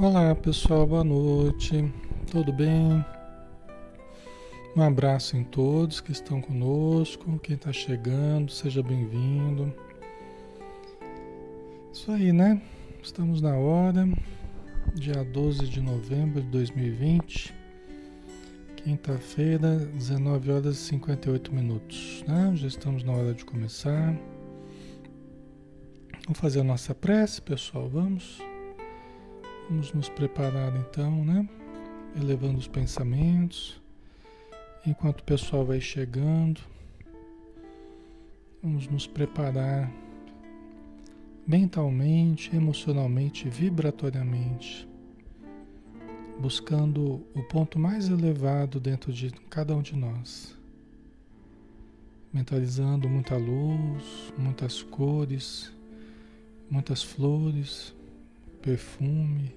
Olá pessoal, boa noite, tudo bem? Um abraço em todos que estão conosco, quem está chegando, seja bem-vindo. Isso aí, né? Estamos na hora, dia 12 de novembro de 2020, quinta-feira, 19 horas e 58 minutos, né? Já estamos na hora de começar. Vamos fazer a nossa prece, pessoal, vamos? Vamos nos preparar então, né? Elevando os pensamentos. Enquanto o pessoal vai chegando, vamos nos preparar mentalmente, emocionalmente, vibratoriamente, buscando o ponto mais elevado dentro de cada um de nós. Mentalizando muita luz, muitas cores, muitas flores, perfume,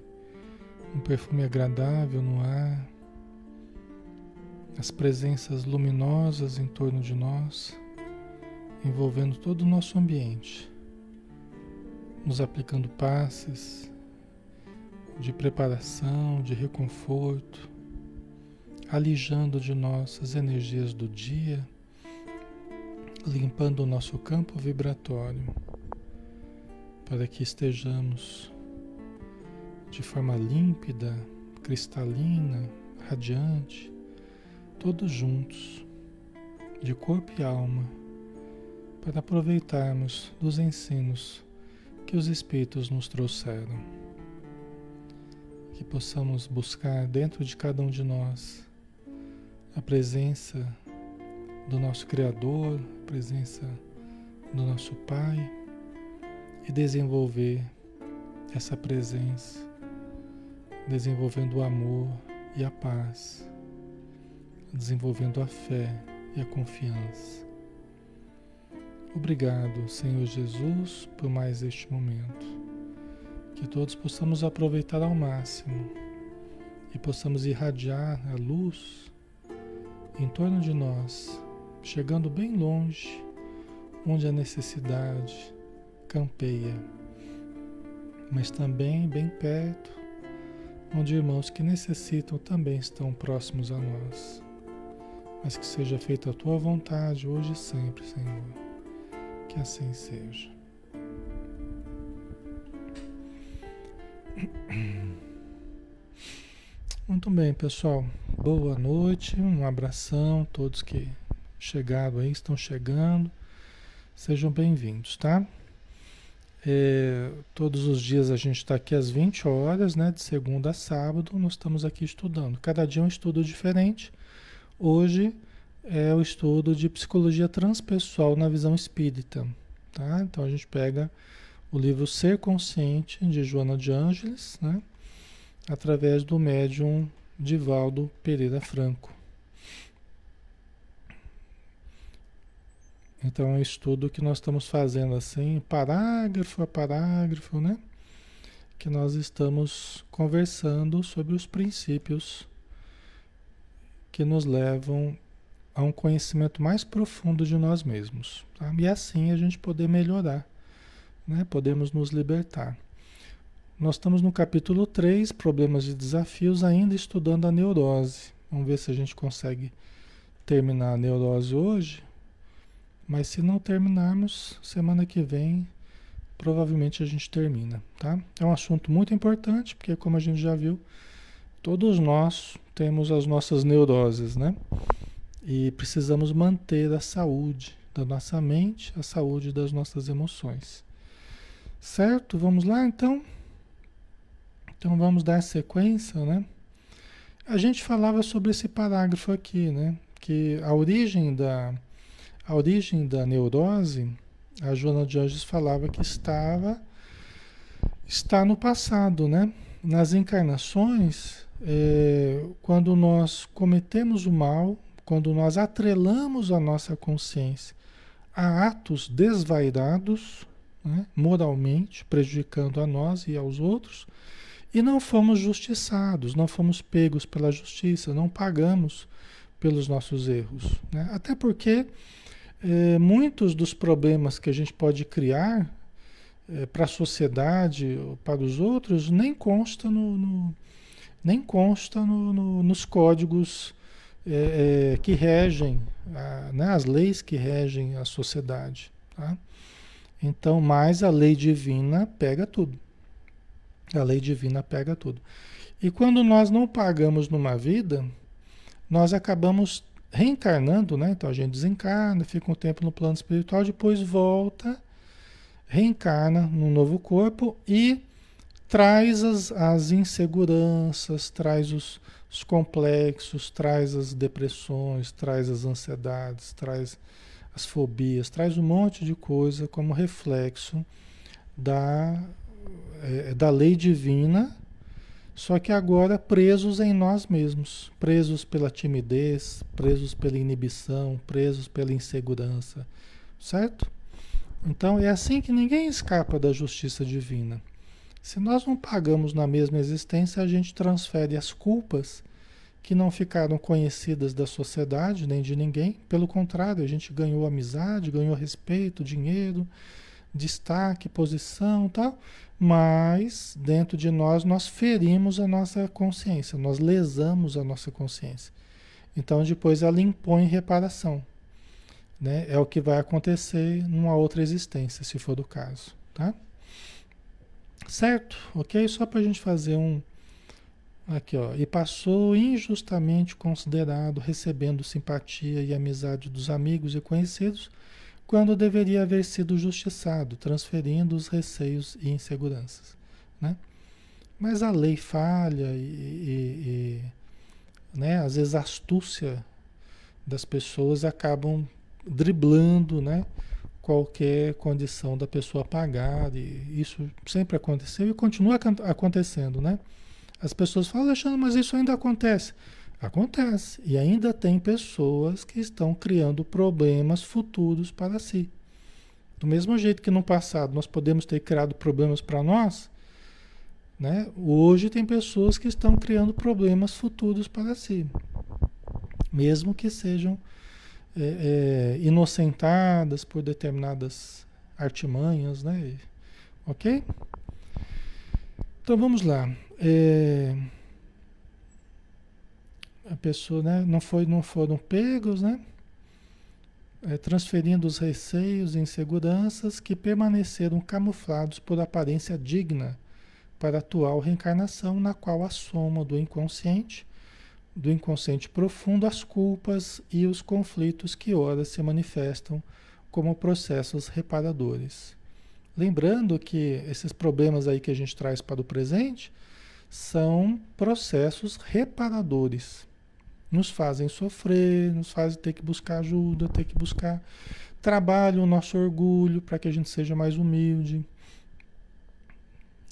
um perfume agradável no ar, as presenças luminosas em torno de nós, envolvendo todo o nosso ambiente, nos aplicando passes de preparação, de reconforto, alijando de nós as energias do dia, limpando o nosso campo vibratório, para que estejamos de forma límpida, cristalina, radiante, todos juntos, de corpo e alma, para aproveitarmos dos ensinos que os Espíritos nos trouxeram. Que possamos buscar dentro de cada um de nós a presença do nosso Criador, a presença do nosso Pai e desenvolver essa presença desenvolvendo o amor e a paz, desenvolvendo a fé e a confiança. Obrigado, Senhor Jesus, por mais este momento. Que todos possamos aproveitar ao máximo e possamos irradiar a luz em torno de nós, chegando bem longe, onde a necessidade campeia, mas também bem perto onde irmãos que necessitam também estão próximos a nós. Mas que seja feita a tua vontade hoje e sempre, Senhor. Que assim seja. Muito bem, pessoal. Boa noite, um abração, todos que chegaram aí, estão chegando. Sejam bem-vindos, tá? É, todos os dias a gente está aqui às 20 horas, né? De segunda a sábado, nós estamos aqui estudando. Cada dia é um estudo diferente. Hoje é o estudo de psicologia transpessoal na visão espírita. Tá? Então a gente pega o livro Ser Consciente, de Joana de Ângeles, né? através do médium Divaldo Pereira Franco. Então é um estudo que nós estamos fazendo assim, parágrafo a parágrafo, né? Que nós estamos conversando sobre os princípios que nos levam a um conhecimento mais profundo de nós mesmos. Tá? E assim a gente poder melhorar, né? podemos nos libertar. Nós estamos no capítulo 3, Problemas e Desafios, ainda estudando a neurose. Vamos ver se a gente consegue terminar a neurose hoje mas se não terminarmos, semana que vem provavelmente a gente termina, tá? É um assunto muito importante, porque como a gente já viu, todos nós temos as nossas neuroses, né? E precisamos manter a saúde da nossa mente, a saúde das nossas emoções. Certo? Vamos lá então? Então vamos dar sequência, né? A gente falava sobre esse parágrafo aqui, né? Que a origem da, a origem da neurose, a Joana de Anjos falava que estava está no passado, né? Nas encarnações, é, quando nós cometemos o mal, quando nós atrelamos a nossa consciência a atos desvairados, né? moralmente, prejudicando a nós e aos outros, e não fomos justiçados, não fomos pegos pela justiça, não pagamos pelos nossos erros. Né? Até porque é, muitos dos problemas que a gente pode criar é, para a sociedade, para os outros, nem consta no, no nem consta no, no, nos códigos é, que regem, a, né, as leis que regem a sociedade. Tá? Então, mas a lei divina pega tudo. A lei divina pega tudo. E quando nós não pagamos numa vida, nós acabamos reencarnando, né? Então a gente desencarna, fica um tempo no plano espiritual, depois volta, reencarna num novo corpo e traz as, as inseguranças, traz os, os complexos, traz as depressões, traz as ansiedades, traz as fobias, traz um monte de coisa como reflexo da, é, da lei divina, só que agora presos em nós mesmos, presos pela timidez, presos pela inibição, presos pela insegurança, certo? Então é assim que ninguém escapa da justiça divina. Se nós não pagamos na mesma existência, a gente transfere as culpas que não ficaram conhecidas da sociedade nem de ninguém. Pelo contrário, a gente ganhou amizade, ganhou respeito, dinheiro, destaque, posição, tal. Mas dentro de nós nós ferimos a nossa consciência, nós lesamos a nossa consciência. Então depois ela impõe reparação. Né? É o que vai acontecer numa outra existência, se for do caso, tá? Certo? Ok? Só para a gente fazer um, Aqui, ó. E passou injustamente considerado, recebendo simpatia e amizade dos amigos e conhecidos, quando deveria haver sido justiçado, transferindo os receios e inseguranças. Né? Mas a lei falha e, e, e né? às vezes a astúcia das pessoas acabam driblando né? qualquer condição da pessoa pagar. E isso sempre aconteceu e continua acontecendo. Né? As pessoas falam, Alexandre, mas isso ainda acontece. Acontece. E ainda tem pessoas que estão criando problemas futuros para si. Do mesmo jeito que no passado nós podemos ter criado problemas para nós, né? hoje tem pessoas que estão criando problemas futuros para si. Mesmo que sejam é, é, inocentadas por determinadas artimanhas, né? Ok? Então vamos lá. É, a pessoa, né, não, foi, não foram pegos, né? É, transferindo os receios e inseguranças que permaneceram camuflados por aparência digna para a atual reencarnação, na qual a soma do inconsciente, do inconsciente profundo, as culpas e os conflitos que ora se manifestam como processos reparadores. Lembrando que esses problemas aí que a gente traz para o presente, são processos reparadores. Nos fazem sofrer, nos fazem ter que buscar ajuda, ter que buscar trabalho, o nosso orgulho, para que a gente seja mais humilde.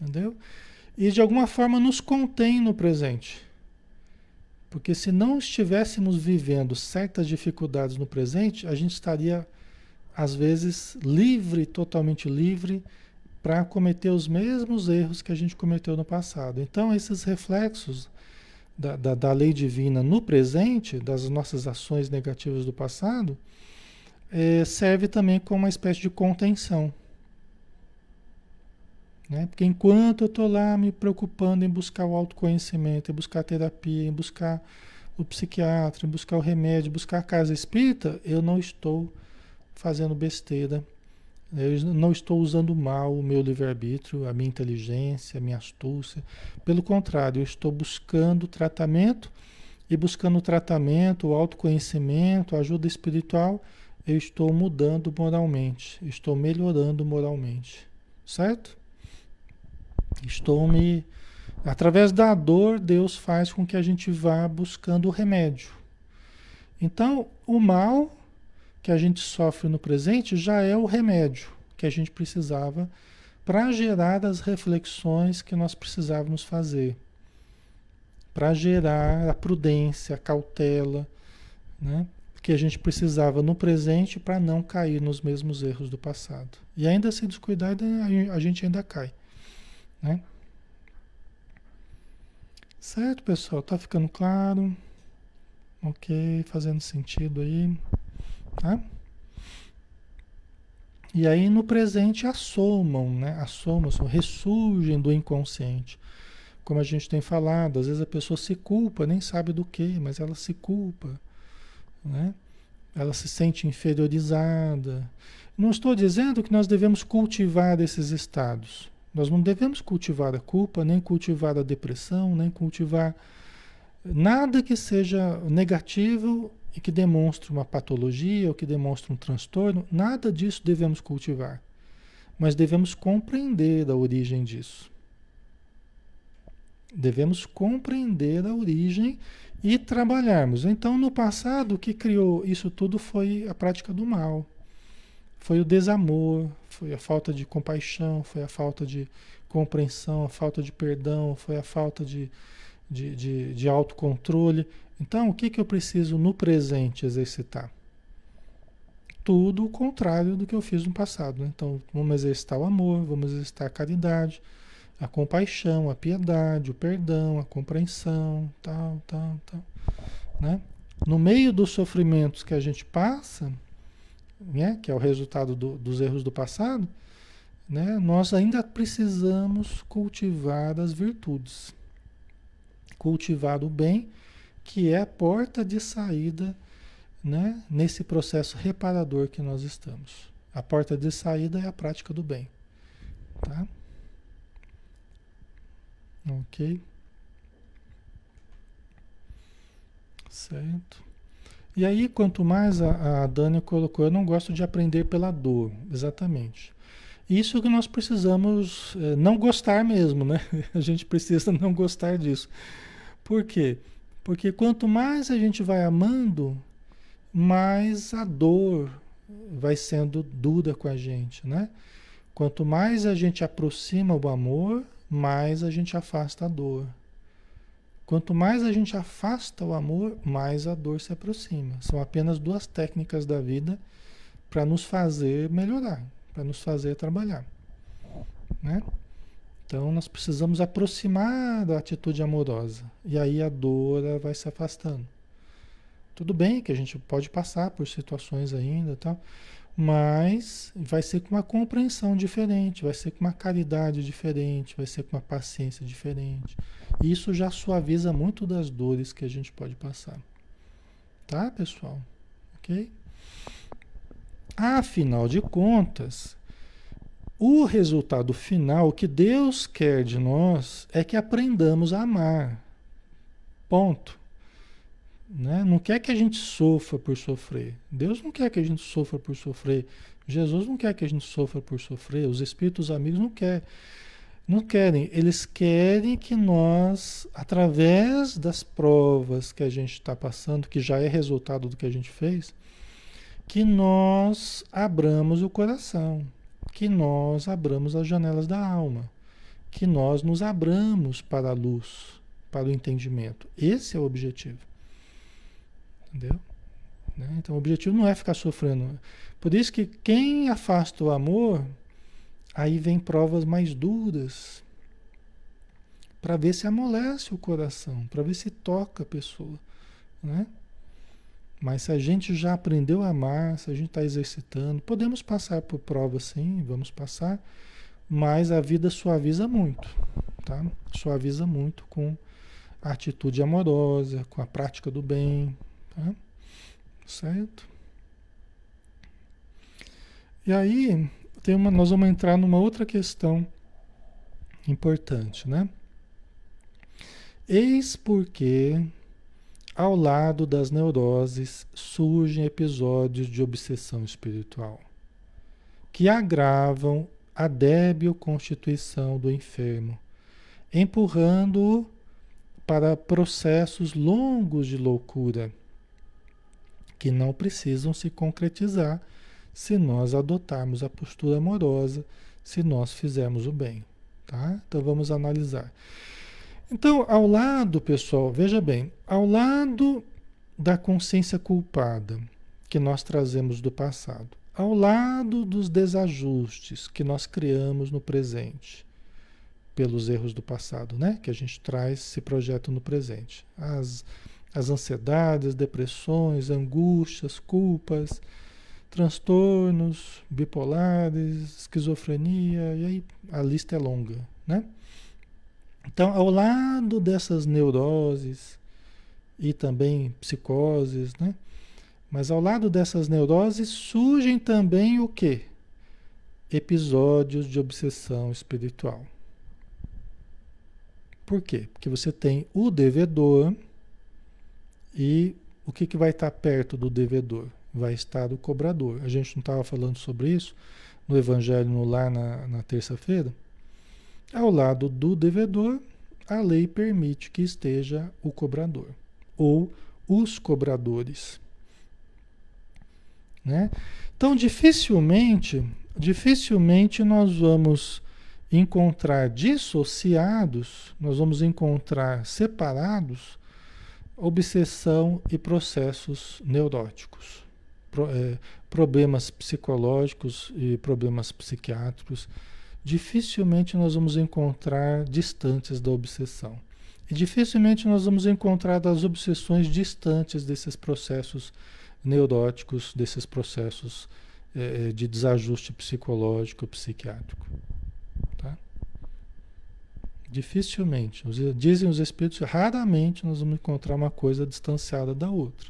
Entendeu? E de alguma forma nos contém no presente. Porque se não estivéssemos vivendo certas dificuldades no presente, a gente estaria, às vezes, livre, totalmente livre para cometer os mesmos erros que a gente cometeu no passado. Então, esses reflexos da, da, da, lei divina no presente, das nossas ações negativas do passado, é, serve também como uma espécie de contenção. Né? Porque enquanto eu estou lá me preocupando em buscar o autoconhecimento, em buscar a terapia, em buscar o psiquiatra, em buscar o remédio, buscar a casa espírita, eu não estou fazendo besteira eu não estou usando mal o meu livre-arbítrio, a minha inteligência, a minha astúcia. Pelo contrário, eu estou buscando tratamento e buscando tratamento, o autoconhecimento, a ajuda espiritual, eu estou mudando moralmente, estou melhorando moralmente. Certo? Estou me. Através da dor, Deus faz com que a gente vá buscando o remédio. Então, o mal que a gente sofre no presente já é o remédio que a gente precisava para gerar as reflexões que nós precisávamos fazer, para gerar a prudência, a cautela, né? que a gente precisava no presente para não cair nos mesmos erros do passado. E ainda se descuidar, a gente ainda cai. Né? Certo, pessoal? Tá ficando claro? Ok, fazendo sentido aí. Tá? E aí no presente assomam, né? Assomam, ressurgem do inconsciente. Como a gente tem falado, às vezes a pessoa se culpa, nem sabe do que, mas ela se culpa, né? Ela se sente inferiorizada. Não estou dizendo que nós devemos cultivar esses estados. Nós não devemos cultivar a culpa, nem cultivar a depressão, nem cultivar nada que seja negativo e que demonstre uma patologia ou que demonstre um transtorno, nada disso devemos cultivar. Mas devemos compreender a origem disso. Devemos compreender a origem e trabalharmos. Então, no passado, o que criou isso tudo foi a prática do mal. Foi o desamor, foi a falta de compaixão, foi a falta de compreensão, a falta de perdão, foi a falta de, de, de, de autocontrole. Então, o que, que eu preciso no presente exercitar? Tudo o contrário do que eu fiz no passado. Né? Então, vamos exercitar o amor, vamos exercitar a caridade, a compaixão, a piedade, o perdão, a compreensão, tal, tal, tal. Né? No meio dos sofrimentos que a gente passa, né, que é o resultado do, dos erros do passado, né, nós ainda precisamos cultivar as virtudes, cultivar o bem que é a porta de saída né, nesse processo reparador que nós estamos. A porta de saída é a prática do bem. Tá? Ok? Certo. E aí, quanto mais a, a Dani colocou, eu não gosto de aprender pela dor, exatamente. Isso que nós precisamos é, não gostar mesmo, né? A gente precisa não gostar disso. Por quê? Porque quanto mais a gente vai amando, mais a dor vai sendo dura com a gente, né? Quanto mais a gente aproxima o amor, mais a gente afasta a dor. Quanto mais a gente afasta o amor, mais a dor se aproxima. São apenas duas técnicas da vida para nos fazer melhorar, para nos fazer trabalhar, né? Então nós precisamos aproximar da atitude amorosa. E aí a dor vai se afastando. Tudo bem que a gente pode passar por situações ainda, tal, mas vai ser com uma compreensão diferente, vai ser com uma caridade diferente, vai ser com uma paciência diferente. Isso já suaviza muito das dores que a gente pode passar. Tá, pessoal? OK? Afinal de contas, o resultado final que Deus quer de nós é que aprendamos a amar. Ponto. Né? Não quer que a gente sofra por sofrer. Deus não quer que a gente sofra por sofrer. Jesus não quer que a gente sofra por sofrer. Os espíritos amigos não querem. Não querem. Eles querem que nós, através das provas que a gente está passando, que já é resultado do que a gente fez, que nós abramos o coração que nós abramos as janelas da alma, que nós nos abramos para a luz, para o entendimento. Esse é o objetivo. Entendeu? Né? Então o objetivo não é ficar sofrendo. Por isso que quem afasta o amor, aí vem provas mais duras para ver se amolece o coração, para ver se toca a pessoa, né? Mas se a gente já aprendeu a amar, se a gente está exercitando, podemos passar por provas sim, vamos passar, mas a vida suaviza muito, tá? Suaviza muito com a atitude amorosa, com a prática do bem, tá? Certo? E aí, tem uma, nós vamos entrar numa outra questão importante, né? Eis porque ao lado das neuroses surgem episódios de obsessão espiritual, que agravam a débil constituição do enfermo, empurrando-o para processos longos de loucura, que não precisam se concretizar se nós adotarmos a postura amorosa, se nós fizermos o bem. Tá? Então vamos analisar. Então, ao lado, pessoal, veja bem, ao lado da consciência culpada que nós trazemos do passado, ao lado dos desajustes que nós criamos no presente, pelos erros do passado, né? Que a gente traz esse projeto no presente. As, as ansiedades, depressões, angústias, culpas, transtornos bipolares, esquizofrenia, e aí a lista é longa, né? Então, ao lado dessas neuroses e também psicoses, né? Mas ao lado dessas neuroses surgem também o quê? Episódios de obsessão espiritual. Por quê? Porque você tem o devedor e o que, que vai estar perto do devedor? Vai estar o cobrador. A gente não estava falando sobre isso no Evangelho no Lar na, na terça-feira? Ao lado do devedor, a lei permite que esteja o cobrador ou os cobradores. Né? Então, dificilmente, dificilmente nós vamos encontrar dissociados, nós vamos encontrar separados obsessão e processos neuróticos, é, problemas psicológicos e problemas psiquiátricos. Dificilmente nós vamos encontrar distantes da obsessão. E dificilmente nós vamos encontrar das obsessões distantes desses processos neuróticos, desses processos é, de desajuste psicológico, psiquiátrico. Tá? Dificilmente. Dizem os espíritos, raramente nós vamos encontrar uma coisa distanciada da outra.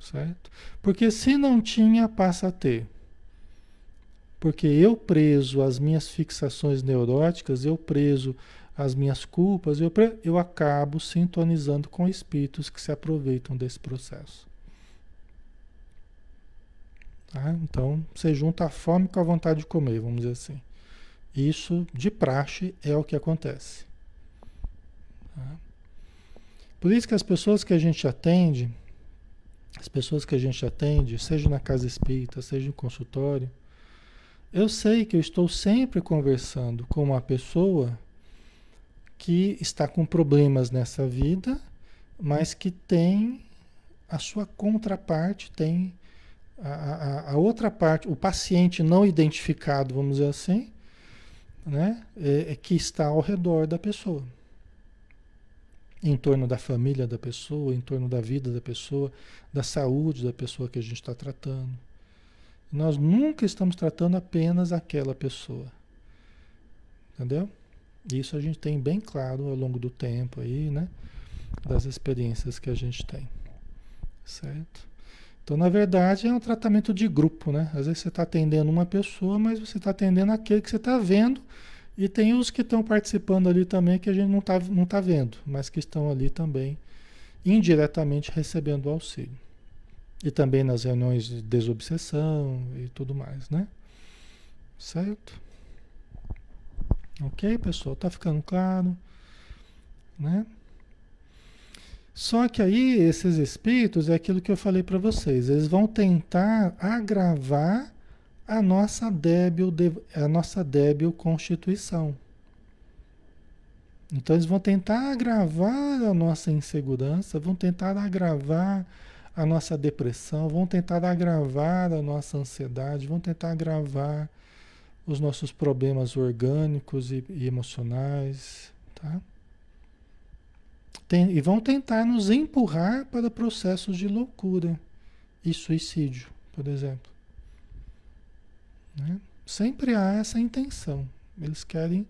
Certo? Porque se não tinha, passa a ter. Porque eu preso às minhas fixações neuróticas, eu preso às minhas culpas, eu, eu acabo sintonizando com espíritos que se aproveitam desse processo. Tá? Então, você junta a fome com a vontade de comer, vamos dizer assim. Isso, de praxe, é o que acontece. Tá? Por isso que as pessoas que a gente atende, as pessoas que a gente atende, seja na casa espírita, seja no consultório, eu sei que eu estou sempre conversando com uma pessoa que está com problemas nessa vida, mas que tem a sua contraparte, tem a, a, a outra parte, o paciente não identificado, vamos dizer assim, né, é, é, que está ao redor da pessoa. Em torno da família da pessoa, em torno da vida da pessoa, da saúde da pessoa que a gente está tratando. Nós nunca estamos tratando apenas aquela pessoa. Entendeu? Isso a gente tem bem claro ao longo do tempo aí, né? Das experiências que a gente tem. Certo? Então, na verdade, é um tratamento de grupo, né? Às vezes você está atendendo uma pessoa, mas você está atendendo aquele que você está vendo, e tem os que estão participando ali também que a gente não está não tá vendo, mas que estão ali também indiretamente recebendo auxílio. E também nas reuniões de desobsessão e tudo mais, né? Certo? Ok, pessoal? Tá ficando claro? Né? Só que aí esses espíritos é aquilo que eu falei para vocês, eles vão tentar agravar a nossa débil, a nossa débil constituição. Então eles vão tentar agravar a nossa insegurança, vão tentar agravar a nossa depressão, vão tentar agravar a nossa ansiedade, vão tentar agravar os nossos problemas orgânicos e, e emocionais, tá? Tem, e vão tentar nos empurrar para processos de loucura e suicídio, por exemplo. Né? Sempre há essa intenção. Eles querem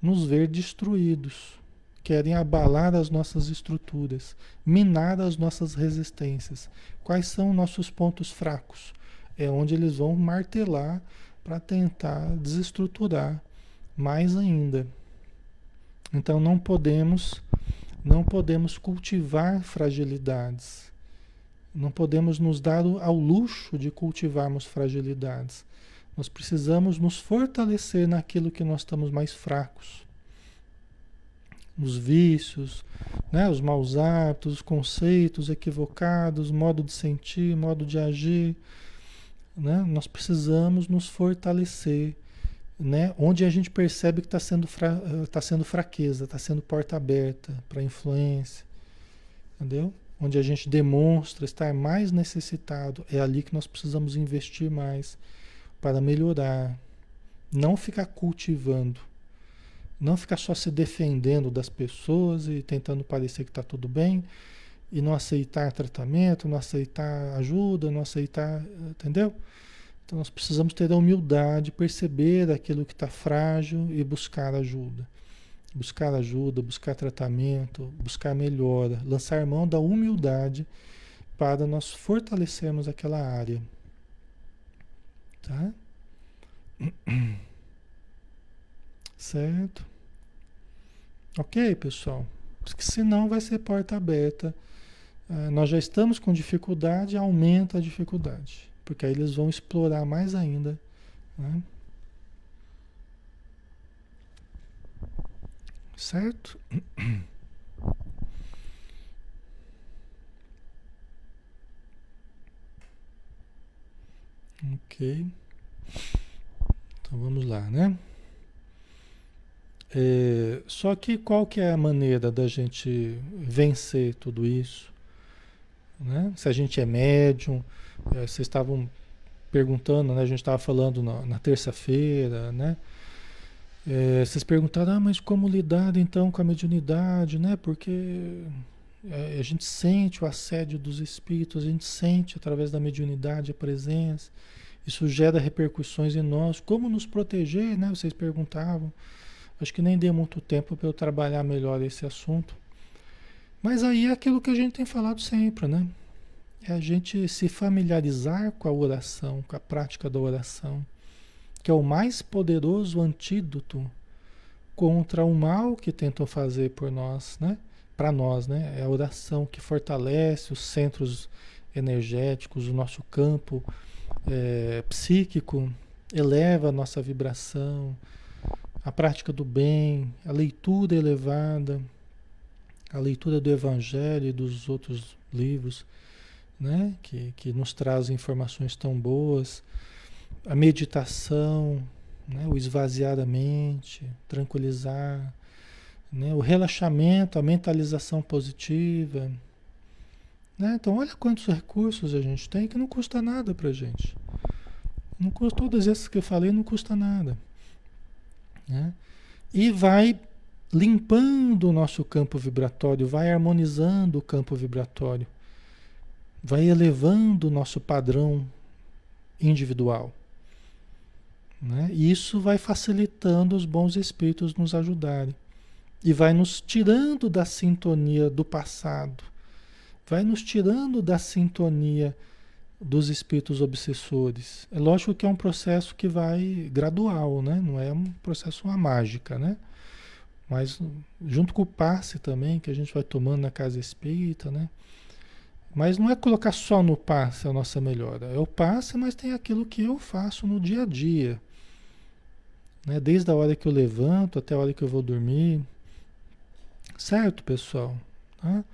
nos ver destruídos, querem abalar as nossas estruturas, minar as nossas resistências. Quais são nossos pontos fracos? É onde eles vão martelar para tentar desestruturar mais ainda. Então não podemos não podemos cultivar fragilidades. Não podemos nos dar ao luxo de cultivarmos fragilidades. Nós precisamos nos fortalecer naquilo que nós estamos mais fracos. Nos vícios, né? os maus hábitos, os conceitos equivocados, modo de sentir, modo de agir. Né? Nós precisamos nos fortalecer né? onde a gente percebe que está sendo, fra tá sendo fraqueza, está sendo porta aberta para influência, entendeu? Onde a gente demonstra estar mais necessitado, é ali que nós precisamos investir mais para melhorar, não ficar cultivando, não ficar só se defendendo das pessoas e tentando parecer que está tudo bem e não aceitar tratamento, não aceitar ajuda, não aceitar, entendeu? Então nós precisamos ter a humildade, perceber aquilo que está frágil e buscar ajuda. Buscar ajuda, buscar tratamento, buscar melhora, lançar mão da humildade para nós fortalecermos aquela área. Tá? Certo? Ok, pessoal? Porque senão vai ser porta aberta. Uh, nós já estamos com dificuldade, aumenta a dificuldade. Porque aí eles vão explorar mais ainda. Né? Certo? Ok. Então vamos lá, né? É, só que qual que é a maneira da gente vencer tudo isso? Né? Se a gente é médium, é, vocês estavam perguntando, né? A gente estava falando na, na terça-feira, né? É, vocês perguntaram, ah, mas como lidar então com a mediunidade, né? Porque é, a gente sente o assédio dos espíritos, a gente sente através da mediunidade a presença, isso gera repercussões em nós. Como nos proteger, né? Vocês perguntavam. Acho que nem deu muito tempo para eu trabalhar melhor esse assunto. Mas aí é aquilo que a gente tem falado sempre, né? É a gente se familiarizar com a oração, com a prática da oração, que é o mais poderoso antídoto contra o mal que tentam fazer por nós, né? Para nós, né? É a oração que fortalece os centros energéticos, o nosso campo é, psíquico, eleva a nossa vibração, a prática do bem, a leitura elevada, a leitura do Evangelho e dos outros livros, né? que, que nos trazem informações tão boas, a meditação, né? o esvaziar a mente, tranquilizar, né? o relaxamento, a mentalização positiva. Né? Então, olha quantos recursos a gente tem que não custa nada para gente. Não custa, todas essas que eu falei não custa nada. Né? E vai limpando o nosso campo vibratório, vai harmonizando o campo vibratório, vai elevando o nosso padrão individual. Né? E isso vai facilitando os bons espíritos nos ajudarem. E vai nos tirando da sintonia do passado, vai nos tirando da sintonia dos espíritos obsessores. É lógico que é um processo que vai gradual, né? Não é um processo uma mágica, né? Mas junto com o passe também que a gente vai tomando na casa espírita, né? Mas não é colocar só no passe a nossa melhora. É o passe, mas tem aquilo que eu faço no dia a dia. Né? Desde a hora que eu levanto até a hora que eu vou dormir. Certo, pessoal? Tá?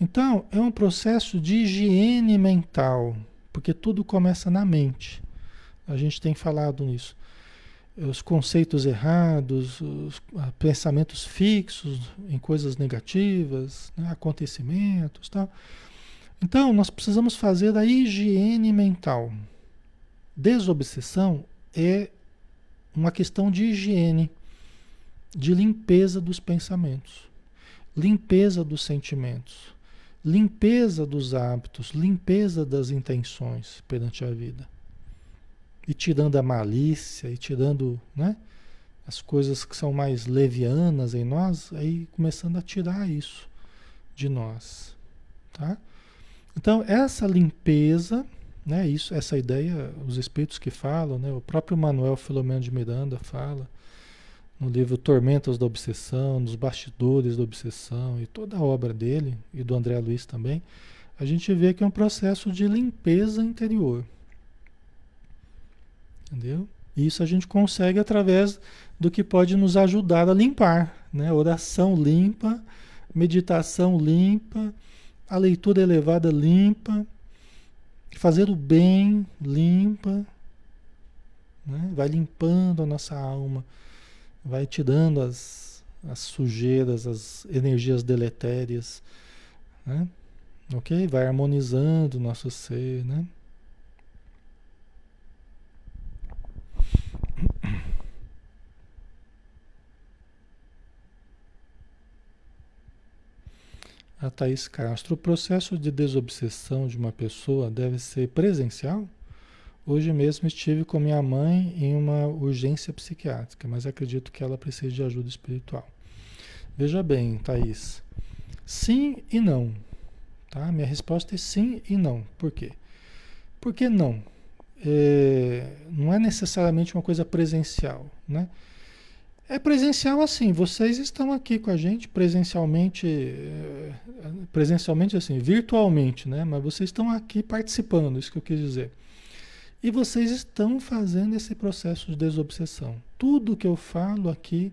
Então, é um processo de higiene mental. Porque tudo começa na mente. A gente tem falado nisso. Os conceitos errados, os pensamentos fixos em coisas negativas, né, acontecimentos, tal. Então, nós precisamos fazer a higiene mental. Desobsessão é uma questão de higiene, de limpeza dos pensamentos, limpeza dos sentimentos limpeza dos hábitos, limpeza das intenções perante a vida. E tirando a malícia, e tirando né, as coisas que são mais levianas em nós, aí começando a tirar isso de nós. Tá? Então, essa limpeza, né, isso, essa ideia, os espíritos que falam, né, o próprio Manuel Filomeno de Miranda fala, no livro Tormentas da Obsessão, nos bastidores da obsessão e toda a obra dele e do André Luiz também, a gente vê que é um processo de limpeza interior. Entendeu? Isso a gente consegue através do que pode nos ajudar a limpar, né? Oração limpa, meditação limpa, a leitura elevada limpa, fazer o bem limpa, né? vai limpando a nossa alma vai te dando as, as sujeiras, as energias deletérias, né? Ok? Vai harmonizando o nosso ser, né? A Thaís Castro, o processo de desobsessão de uma pessoa deve ser presencial? Hoje mesmo estive com minha mãe em uma urgência psiquiátrica, mas acredito que ela precisa de ajuda espiritual. Veja bem, Thaís, sim e não. Tá? Minha resposta é sim e não. Por quê? Por que não? É, não é necessariamente uma coisa presencial, né? É presencial assim, vocês estão aqui com a gente presencialmente, é, presencialmente assim, virtualmente, né? Mas vocês estão aqui participando, isso que eu quis dizer. E vocês estão fazendo esse processo de desobsessão. Tudo que eu falo aqui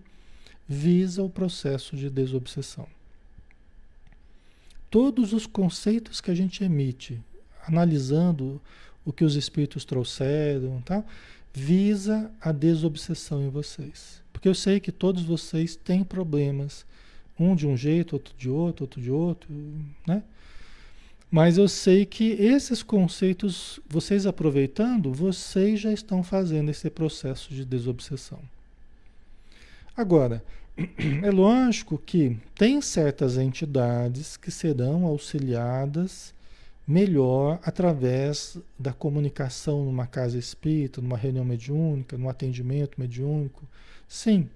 visa o processo de desobsessão. Todos os conceitos que a gente emite, analisando o que os espíritos trouxeram, tá? visa a desobsessão em vocês. Porque eu sei que todos vocês têm problemas, um de um jeito, outro de outro, outro de outro, né? Mas eu sei que esses conceitos, vocês aproveitando, vocês já estão fazendo esse processo de desobsessão. Agora, é lógico que tem certas entidades que serão auxiliadas melhor através da comunicação numa casa espírita, numa reunião mediúnica, num atendimento mediúnico. Sim.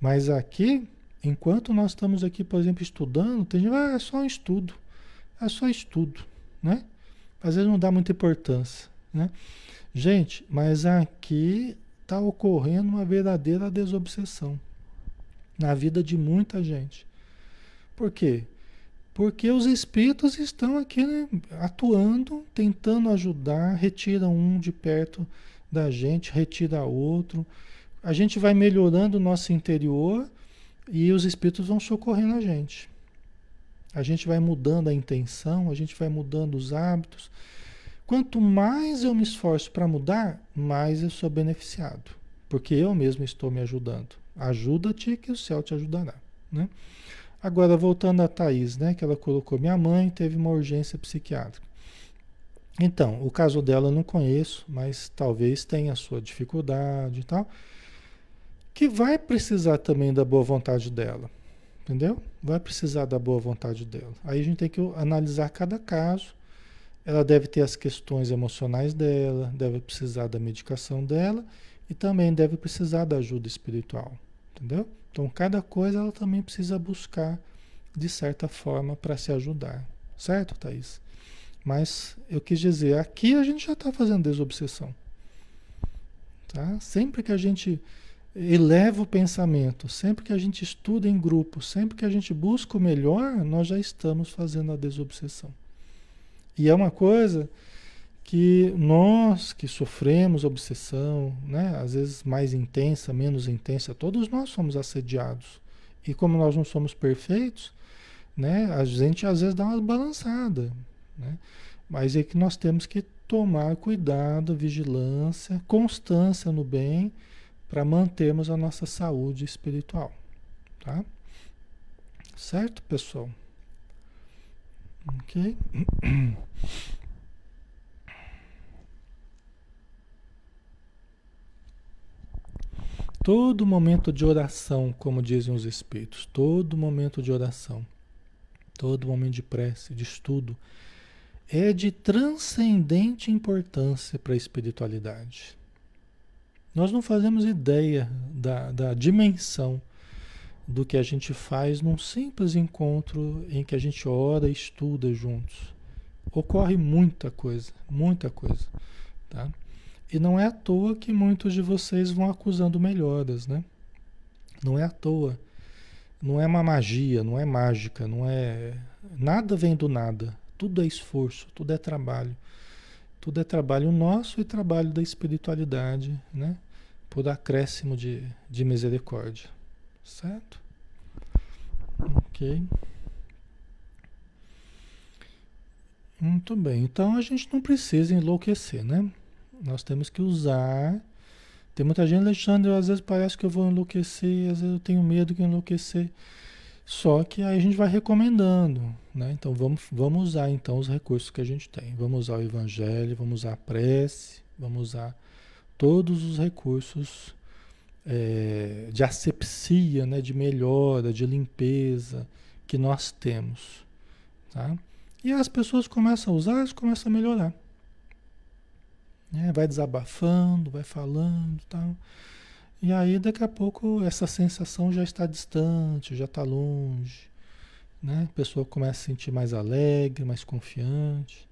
Mas aqui, enquanto nós estamos aqui, por exemplo, estudando, tem gente, ah, é só um estudo. É só estudo, né? Às vezes não dá muita importância, né? Gente, mas aqui está ocorrendo uma verdadeira desobsessão na vida de muita gente. Por quê? Porque os espíritos estão aqui né, atuando, tentando ajudar, retira um de perto da gente, retira outro. A gente vai melhorando o nosso interior e os espíritos vão socorrendo a gente. A gente vai mudando a intenção, a gente vai mudando os hábitos. Quanto mais eu me esforço para mudar, mais eu sou beneficiado, porque eu mesmo estou me ajudando. Ajuda-te que o céu te ajudará, né? Agora, voltando a Thaís, né, que ela colocou, minha mãe teve uma urgência psiquiátrica. Então, o caso dela eu não conheço, mas talvez tenha sua dificuldade e tal, que vai precisar também da boa vontade dela, entendeu? Vai precisar da boa vontade dela. Aí a gente tem que analisar cada caso. Ela deve ter as questões emocionais dela, deve precisar da medicação dela e também deve precisar da ajuda espiritual, entendeu? Então, cada coisa ela também precisa buscar, de certa forma, para se ajudar. Certo, Thaís? Mas eu quis dizer, aqui a gente já está fazendo desobsessão. Tá? Sempre que a gente eleva o pensamento, sempre que a gente estuda em grupo, sempre que a gente busca o melhor, nós já estamos fazendo a desobsessão. E é uma coisa que nós que sofremos obsessão, né, às vezes mais intensa, menos intensa, todos nós somos assediados. E como nós não somos perfeitos, né, a gente às vezes dá uma balançada, né? Mas é que nós temos que tomar cuidado, vigilância, constância no bem para mantermos a nossa saúde espiritual, tá? Certo, pessoal? OK? Todo momento de oração, como dizem os Espíritos, todo momento de oração, todo momento de prece, de estudo, é de transcendente importância para a espiritualidade. Nós não fazemos ideia da, da dimensão do que a gente faz num simples encontro em que a gente ora e estuda juntos. Ocorre muita coisa, muita coisa, tá? E não é à toa que muitos de vocês vão acusando melhoras, né? Não é à toa. Não é uma magia, não é mágica, não é. Nada vem do nada. Tudo é esforço, tudo é trabalho. Tudo é trabalho nosso e trabalho da espiritualidade, né? Por acréscimo de, de misericórdia. Certo? Ok. Muito bem. Então a gente não precisa enlouquecer, né? Nós temos que usar. Tem muita gente, Alexandre, às vezes parece que eu vou enlouquecer, às vezes eu tenho medo de enlouquecer. Só que aí a gente vai recomendando, né? Então vamos, vamos usar então os recursos que a gente tem. Vamos usar o evangelho, vamos usar a prece, vamos usar todos os recursos é, de asepsia, né? de melhora, de limpeza que nós temos. Tá? E as pessoas começam a usar, elas começam a melhorar. É, vai desabafando, vai falando tal. E aí daqui a pouco essa sensação já está distante, já está longe. Né? A pessoa começa a se sentir mais alegre, mais confiante.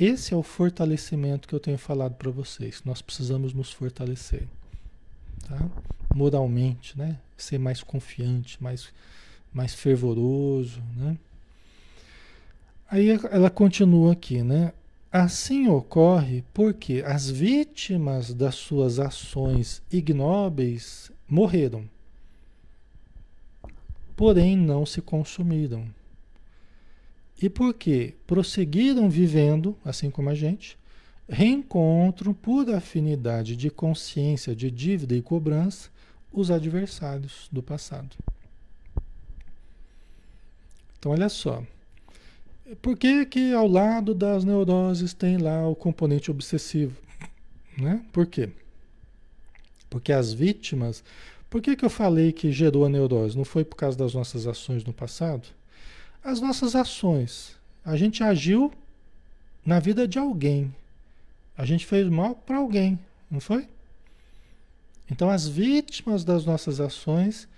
Esse é o fortalecimento que eu tenho falado para vocês. Nós precisamos nos fortalecer, tá? Moralmente, né? Ser mais confiante, mais, mais fervoroso, né? Aí ela continua aqui, né? Assim ocorre porque as vítimas das suas ações ignóbeis morreram, porém não se consumiram. E porque prosseguiram vivendo, assim como a gente, reencontram por afinidade de consciência, de dívida e cobrança, os adversários do passado. Então, olha só. Por que, que ao lado das neuroses tem lá o componente obsessivo? Né? Por quê? Porque as vítimas. Por que, que eu falei que gerou a neurose? Não foi por causa das nossas ações no passado? As nossas ações. A gente agiu na vida de alguém. A gente fez mal para alguém, não foi? Então, as vítimas das nossas ações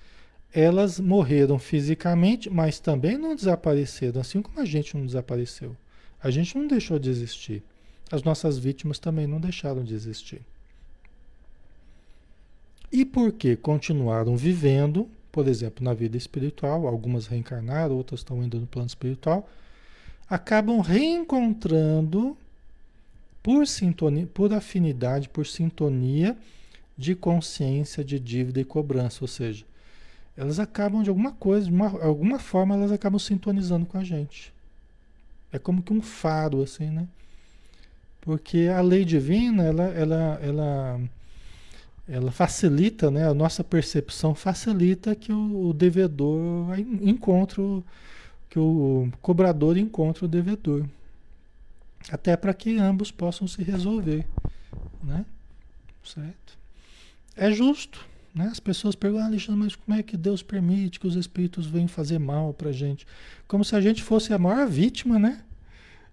elas morreram fisicamente, mas também não desapareceram, assim como a gente não desapareceu. A gente não deixou de existir. As nossas vítimas também não deixaram de existir. E porque continuaram vivendo, por exemplo, na vida espiritual, algumas reencarnaram, outras estão indo no plano espiritual, acabam reencontrando por sintonia, por afinidade, por sintonia de consciência de dívida e cobrança, ou seja, elas acabam de alguma coisa, de uma, alguma forma elas acabam sintonizando com a gente. É como que um faro, assim, né? Porque a lei divina, ela, ela, ela, ela facilita, né? A nossa percepção facilita que o, o devedor encontre, que o cobrador encontre o devedor. Até para que ambos possam se resolver, né? Certo? É justo, né? As pessoas perguntam, ah, Alexandre, mas como é que Deus permite que os espíritos venham fazer mal para gente? Como se a gente fosse a maior vítima, né?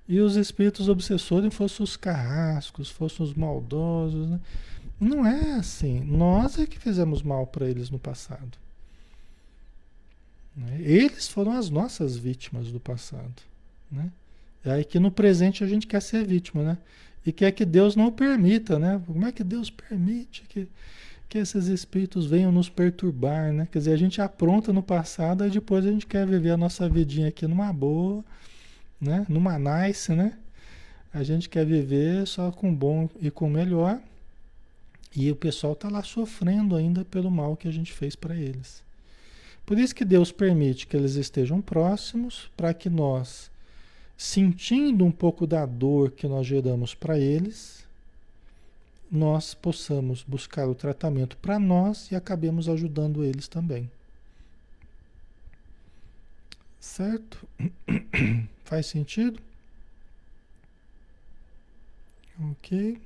E os espíritos obsessores fossem os carrascos, fossem os maldosos. Né? Não é assim. Nós é que fizemos mal para eles no passado. Né? Eles foram as nossas vítimas do passado. Né? É aí que no presente a gente quer ser vítima, né? E quer que Deus não permita, né? Como é que Deus permite que que esses espíritos venham nos perturbar, né? Quer dizer, a gente apronta no passado e depois a gente quer viver a nossa vidinha aqui numa boa, né? Numa nice, né? A gente quer viver só com bom e com melhor. E o pessoal está lá sofrendo ainda pelo mal que a gente fez para eles. Por isso que Deus permite que eles estejam próximos, para que nós, sentindo um pouco da dor que nós geramos para eles, nós possamos buscar o tratamento para nós e acabemos ajudando eles também. Certo? Faz sentido? Ok.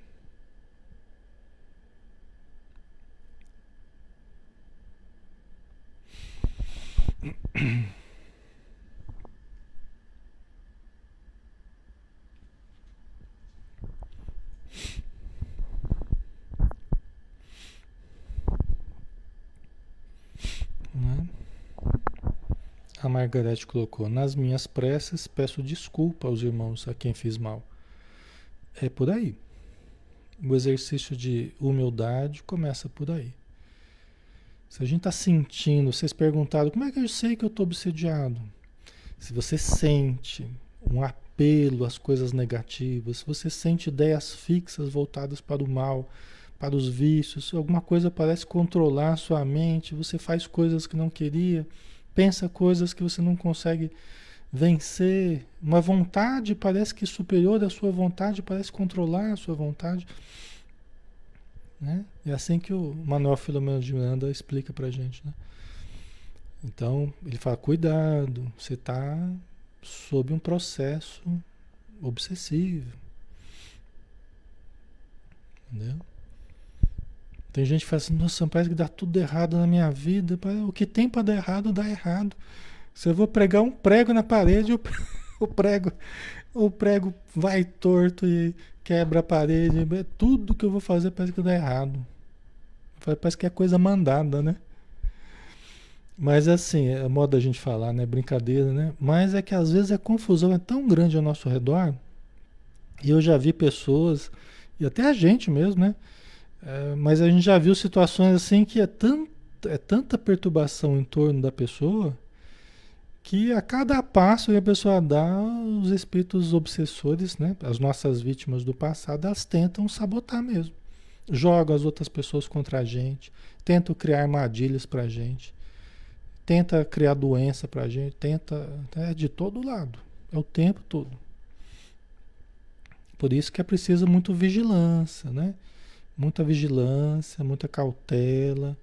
A Margarete colocou: Nas minhas preces peço desculpa aos irmãos a quem fiz mal. É por aí. O exercício de humildade começa por aí. Se a gente está sentindo, vocês perguntaram, como é que eu sei que eu estou obsediado? Se você sente um apelo às coisas negativas, se você sente ideias fixas voltadas para o mal, para os vícios, alguma coisa parece controlar a sua mente, você faz coisas que não queria, pensa coisas que você não consegue vencer, uma vontade parece que superior à sua vontade, parece controlar a sua vontade. Né? É assim que o Manuel Filomeno de Miranda explica para gente. Né? Então, ele fala: cuidado, você está sob um processo obsessivo. Entendeu? Tem gente que fala assim, nossa, parece que dá tudo errado na minha vida. O que tem para dar errado, dá errado. Se eu vou pregar um prego na parede, o prego, o prego vai torto e quebra a parede. Tudo que eu vou fazer parece que dá errado. Parece que é coisa mandada, né? Mas assim, é modo da gente falar, né? Brincadeira, né? Mas é que às vezes a confusão é tão grande ao nosso redor. E eu já vi pessoas, e até a gente mesmo, né? É, mas a gente já viu situações assim que é, é tanta perturbação em torno da pessoa que a cada passo que a pessoa dá, os espíritos obsessores, né? As nossas vítimas do passado, elas tentam sabotar mesmo. Jogam as outras pessoas contra a gente, tentam criar armadilhas para a gente tenta criar doença para a gente, tenta, é de todo lado, é o tempo todo. Por isso que é preciso muito vigilância, né? Muita vigilância, muita cautela,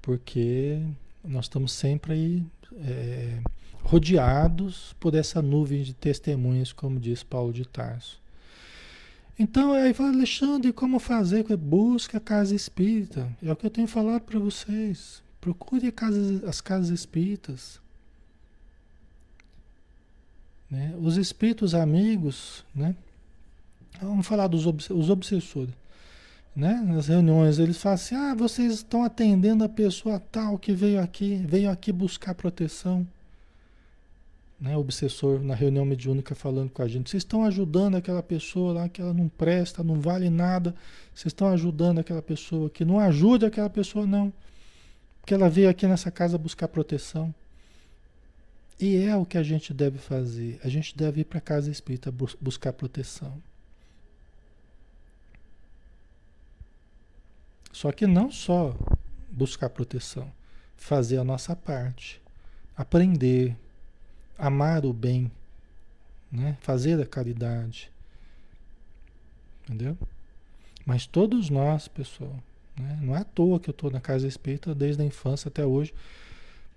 porque nós estamos sempre aí é, rodeados por essa nuvem de testemunhas, como diz Paulo de Tarso. Então, aí fala, Alexandre, como fazer? Busca a casa espírita. É o que eu tenho falado para vocês. Procure casas, as casas espíritas. Né? Os espíritos amigos, né? Vamos falar dos obs os obsessores. Né? Nas reuniões eles falam assim: ah, vocês estão atendendo a pessoa tal que veio aqui, veio aqui buscar proteção. Né? Obsessor na reunião mediúnica falando com a gente: vocês estão ajudando aquela pessoa lá que ela não presta, não vale nada. Vocês estão ajudando aquela pessoa que não ajude aquela pessoa, não. Porque ela veio aqui nessa casa buscar proteção. E é o que a gente deve fazer. A gente deve ir para a casa espírita bus buscar proteção. Só que não só buscar proteção, fazer a nossa parte, aprender, amar o bem, né? fazer a caridade. Entendeu? Mas todos nós, pessoal, né? Não é à toa que eu estou na casa espírita desde a infância até hoje.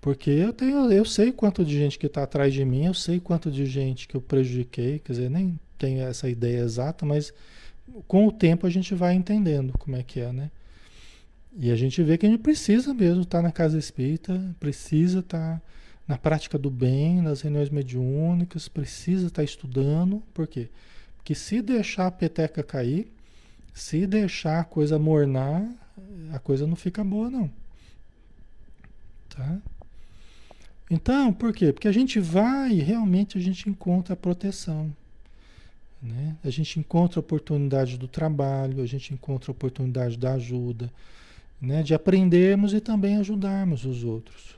Porque eu tenho, eu sei quanto de gente que está atrás de mim, eu sei quanto de gente que eu prejudiquei, quer dizer, nem tenho essa ideia exata, mas com o tempo a gente vai entendendo como é que é, né? E a gente vê que a gente precisa mesmo estar tá na casa espírita, precisa estar tá na prática do bem, nas reuniões mediúnicas, precisa estar tá estudando, por quê? Porque se deixar a peteca cair, se deixar a coisa mornar, a coisa não fica boa, não. Tá? Então, por quê? Porque a gente vai e realmente a gente encontra a proteção. Né? A gente encontra a oportunidade do trabalho, a gente encontra a oportunidade da ajuda, né? de aprendermos e também ajudarmos os outros.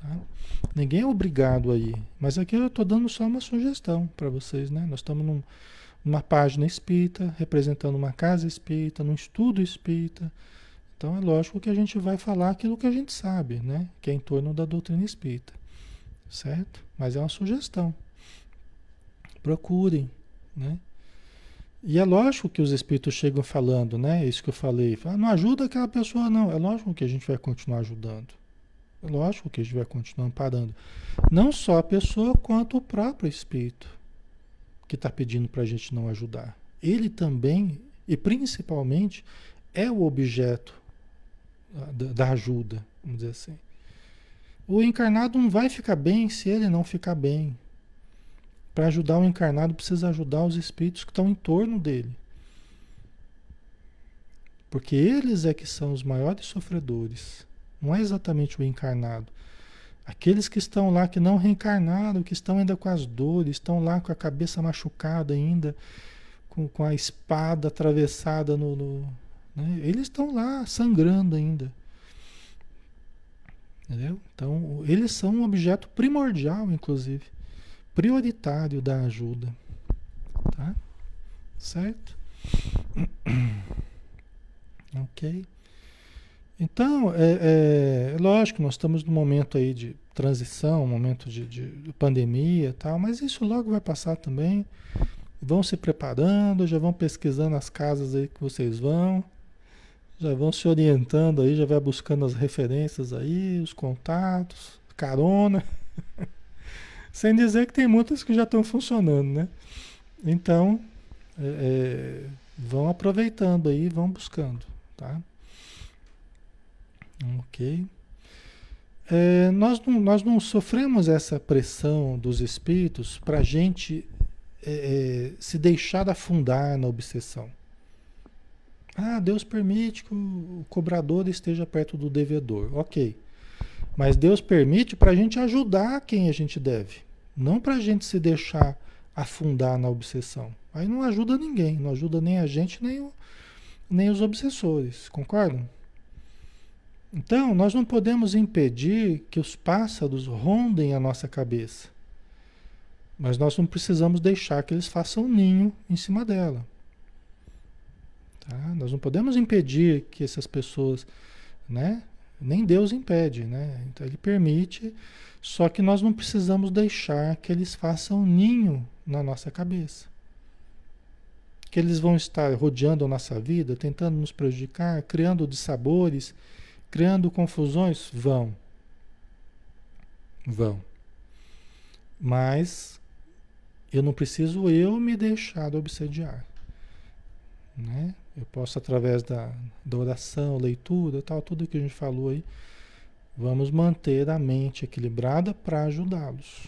Tá? Ninguém é obrigado aí, mas aqui eu estou dando só uma sugestão para vocês. Né? Nós estamos num, numa página espírita, representando uma casa espírita, num estudo espírita. Então é lógico que a gente vai falar aquilo que a gente sabe, né? Que é em torno da doutrina espírita. Certo? Mas é uma sugestão. Procurem, né? E é lógico que os espíritos chegam falando, né? Isso que eu falei. Ah, não ajuda aquela pessoa, não. É lógico que a gente vai continuar ajudando. Lógico que a gente vai continuar. Não só a pessoa, quanto o próprio espírito que está pedindo para a gente não ajudar. Ele também, e principalmente, é o objeto da, ajuda, vamos dizer assim. O encarnado não vai ficar bem se ele não ficar bem. Para ajudar o encarnado, precisa ajudar os espíritos que estão em torno dele. Porque eles é que são os maiores sofredores. Não é exatamente o encarnado. Aqueles que estão lá, que não reencarnaram, que estão ainda com as dores, estão lá com a cabeça machucada ainda, com, com a espada atravessada no, no, né? Eles estão lá sangrando ainda. Entendeu? Então, eles são um objeto primordial, inclusive, prioritário da ajuda. Tá? Certo? ok. Então, é, é, lógico, nós estamos num momento aí de transição, um momento de, de pandemia e tal, mas isso logo vai passar também. Vão se preparando, já vão pesquisando as casas aí que vocês vão, já vão se orientando aí, já vai buscando as referências aí, os contatos, carona. Sem dizer que tem muitas que já estão funcionando, né? Então, é, é, vão aproveitando aí, vão buscando, tá? Ok. é, nós, não, nós não sofremos essa pressão dos espíritos para a gente é, é, se deixar afundar na obsessão. Ah, Deus permite que o cobrador esteja perto do devedor. Ok. Mas Deus permite para a gente ajudar quem a gente deve. Não para a gente se deixar afundar na obsessão. Aí não ajuda ninguém. Não ajuda nem a gente, nem, o, nem os obsessores. Concordam? Então, nós não podemos impedir que os pássaros rondem a nossa cabeça. Mas nós não precisamos deixar que eles façam ninho em cima dela. Tá? Nós não podemos impedir que essas pessoas, né? Nem Deus impede, né? Então ele permite, só que nós não precisamos deixar que eles façam ninho na nossa cabeça. Que eles vão estar rodeando a nossa vida, tentando nos prejudicar, criando dissabores, criando confusões? Vão. Vão. Mas eu não preciso eu me deixar obsediar. Né? Eu posso, através da, da oração, leitura, tal, tudo que a gente falou aí, vamos manter a mente equilibrada para ajudá-los.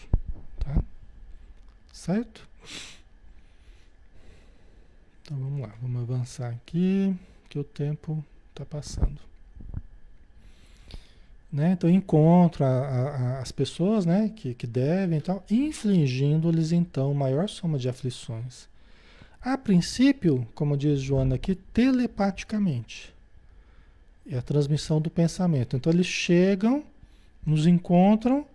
Tá? Certo? Então vamos lá, vamos avançar aqui, que o tempo está passando. Né? Então encontro a, a, as pessoas né, que, que devem tal, infligindo-lhes então maior soma de aflições a princípio, como diz Joana aqui, telepaticamente. É a transmissão do pensamento. Então eles chegam, nos encontram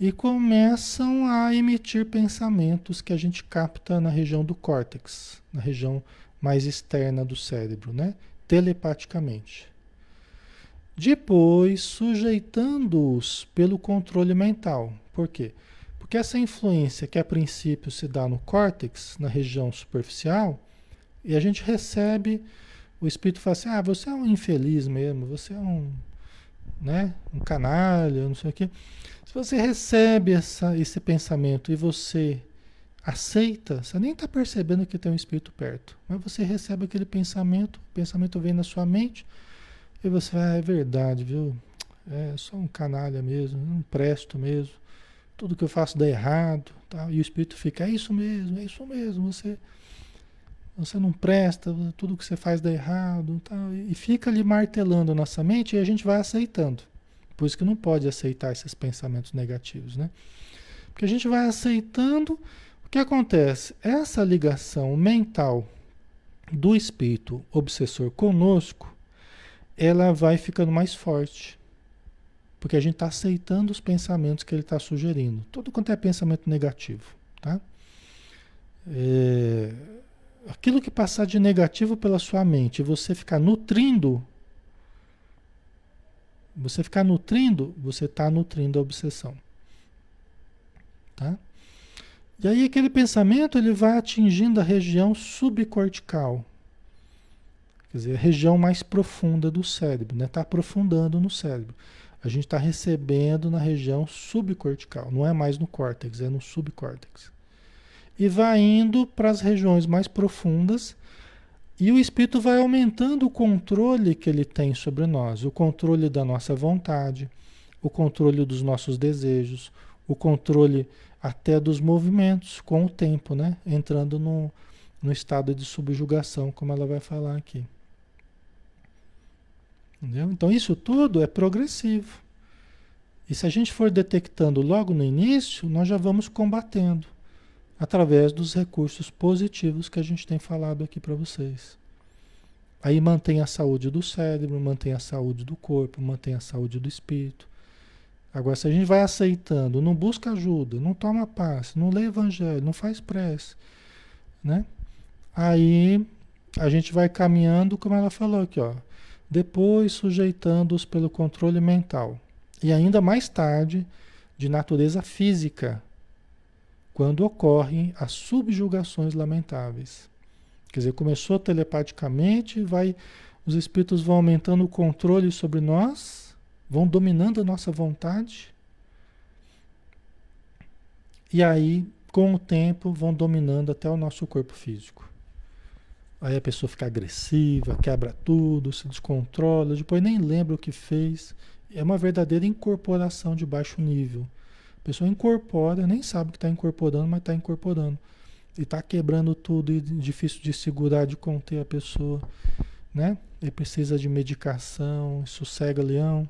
e começam a emitir pensamentos que a gente capta na região do córtex, na região mais externa do cérebro, né? Telepaticamente. Depois, sujeitando-os pelo controle mental. Por quê? Porque essa influência que a princípio se dá no córtex, na região superficial, e a gente recebe, o espírito fala assim: ah, você é um infeliz mesmo, você é um, né, um canalha, não sei o quê. Se você recebe essa, esse pensamento e você aceita, você nem está percebendo que tem um espírito perto, mas você recebe aquele pensamento, o pensamento vem na sua mente, e você fala: ah, é verdade, viu? É só um canalha mesmo, não presto mesmo tudo que eu faço dá errado, tá? e o espírito fica, é isso mesmo, é isso mesmo, você, você não presta, tudo que você faz dá errado, tá? e fica ali martelando a nossa mente e a gente vai aceitando. Por isso que não pode aceitar esses pensamentos negativos, né? Porque a gente vai aceitando, o que acontece? Essa ligação mental do espírito obsessor conosco, ela vai ficando mais forte. Porque a gente está aceitando os pensamentos que ele está sugerindo. Tudo quanto é pensamento negativo. Tá? É, aquilo que passar de negativo pela sua mente, você ficar nutrindo, você ficar nutrindo, você está nutrindo a obsessão. Tá? E aí aquele pensamento ele vai atingindo a região subcortical, quer dizer, a região mais profunda do cérebro, está né? Tá aprofundando no cérebro a gente está recebendo na região subcortical, não é mais no córtex, é no subcórtex. E vai indo para as regiões mais profundas e o espírito vai aumentando o controle que ele tem sobre nós, o controle da nossa vontade, o controle dos nossos desejos, o controle até dos movimentos com o tempo, né? Entrando no, no estado de subjugação, como ela vai falar aqui. Entendeu? Então isso tudo é progressivo. E se a gente for detectando logo no início, nós já vamos combatendo através dos recursos positivos que a gente tem falado aqui para vocês. Aí mantém a saúde do cérebro, mantém a saúde do corpo, mantém a saúde do espírito. Agora, se a gente vai aceitando, não busca ajuda, não toma paz, não lê evangelho, não faz prece, né? Aí a gente vai caminhando, como ela falou aqui, ó, depois sujeitando-os pelo controle mental. E ainda mais tarde, de natureza física, quando ocorrem as subjugações lamentáveis. Quer dizer, começou telepaticamente, vai, os espíritos vão aumentando o controle sobre nós, vão dominando a nossa vontade. E aí, com o tempo, vão dominando até o nosso corpo físico. Aí a pessoa fica agressiva, quebra tudo, se descontrola, depois nem lembra o que fez É uma verdadeira incorporação de baixo nível. A pessoa incorpora, nem sabe que está incorporando, mas está incorporando. E está quebrando tudo e difícil de segurar, de conter a pessoa. Né? Ele precisa de medicação, sossega leão.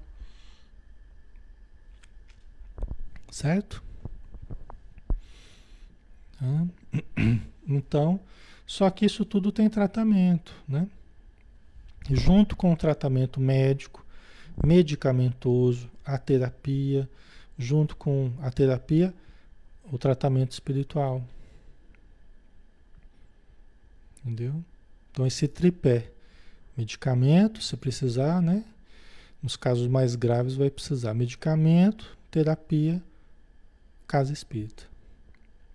Certo? Então, só que isso tudo tem tratamento, né? Junto com o tratamento médico, medicamentoso, a terapia, junto com a terapia, o tratamento espiritual. Entendeu? Então esse tripé, medicamento, se precisar, né? Nos casos mais graves vai precisar medicamento, terapia, casa espírita.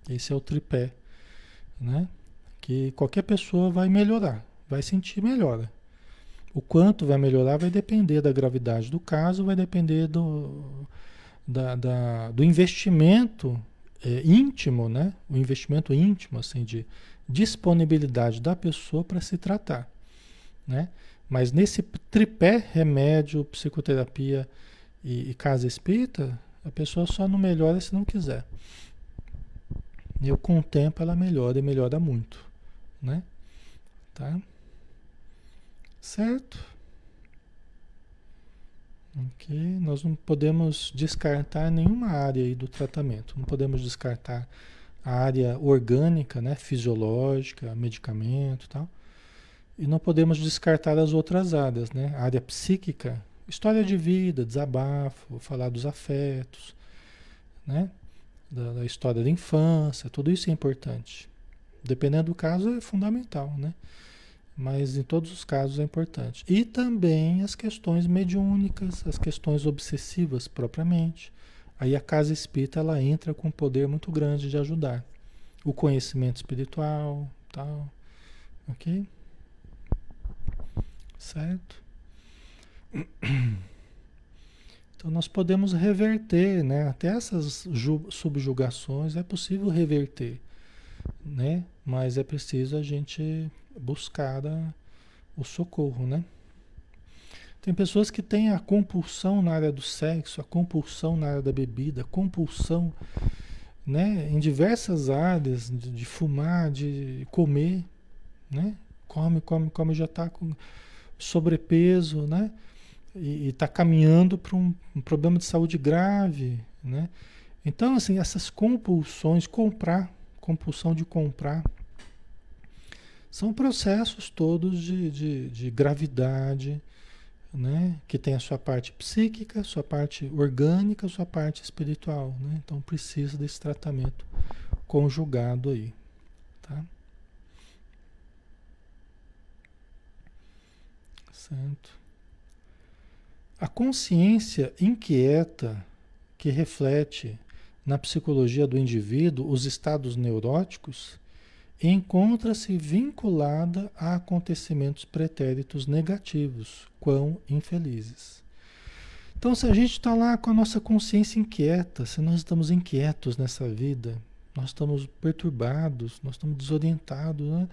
Esse é o tripé, né? Que qualquer pessoa vai melhorar, vai sentir melhora. O quanto vai melhorar vai depender da gravidade do caso, vai depender do, da, da do investimento é, íntimo, né? O investimento íntimo, assim, de disponibilidade da pessoa para se tratar, né? Mas nesse tripé remédio, psicoterapia e, e casa espírita, a pessoa só não melhora se não quiser. E com o tempo ela melhora e melhora muito, né? Tá? Certo? Ok, nós não podemos descartar nenhuma área aí do tratamento. Não podemos descartar a área orgânica, né, fisiológica, medicamento, tal. E não podemos descartar as outras áreas, né? A área psíquica, história de vida, desabafo, falar dos afetos, né? da, da, história da infância, tudo isso é importante. Dependendo do caso, é fundamental, né? Mas em todos os casos é importante. E também as questões mediúnicas, as questões obsessivas propriamente. Aí a casa espírita ela entra com um poder muito grande de ajudar. O conhecimento espiritual, tal. Ok? Certo? Então nós podemos reverter, né? Até essas subjugações é possível reverter, né? Mas é preciso a gente buscar a, o socorro, né? Tem pessoas que têm a compulsão na área do sexo, a compulsão na área da bebida, compulsão, né? Em diversas áreas de, de fumar, de comer, né? Come, come, come, já está com sobrepeso, né? e está caminhando para um, um, problema de saúde grave, né? Então, assim, essas compulsões, comprar, compulsão de comprar, são processos todos de, de, de gravidade, né? Que tem a sua parte psíquica, sua parte orgânica, sua parte espiritual, né? Então precisa desse tratamento conjugado aí, tá? Certo. A consciência inquieta que reflete na psicologia do indivíduo os estados neuróticos encontra-se vinculada a acontecimentos pretéritos negativos, quão infelizes. Então, se a gente está lá com a nossa consciência inquieta, se nós estamos inquietos nessa vida, nós estamos perturbados, nós estamos desorientados, né?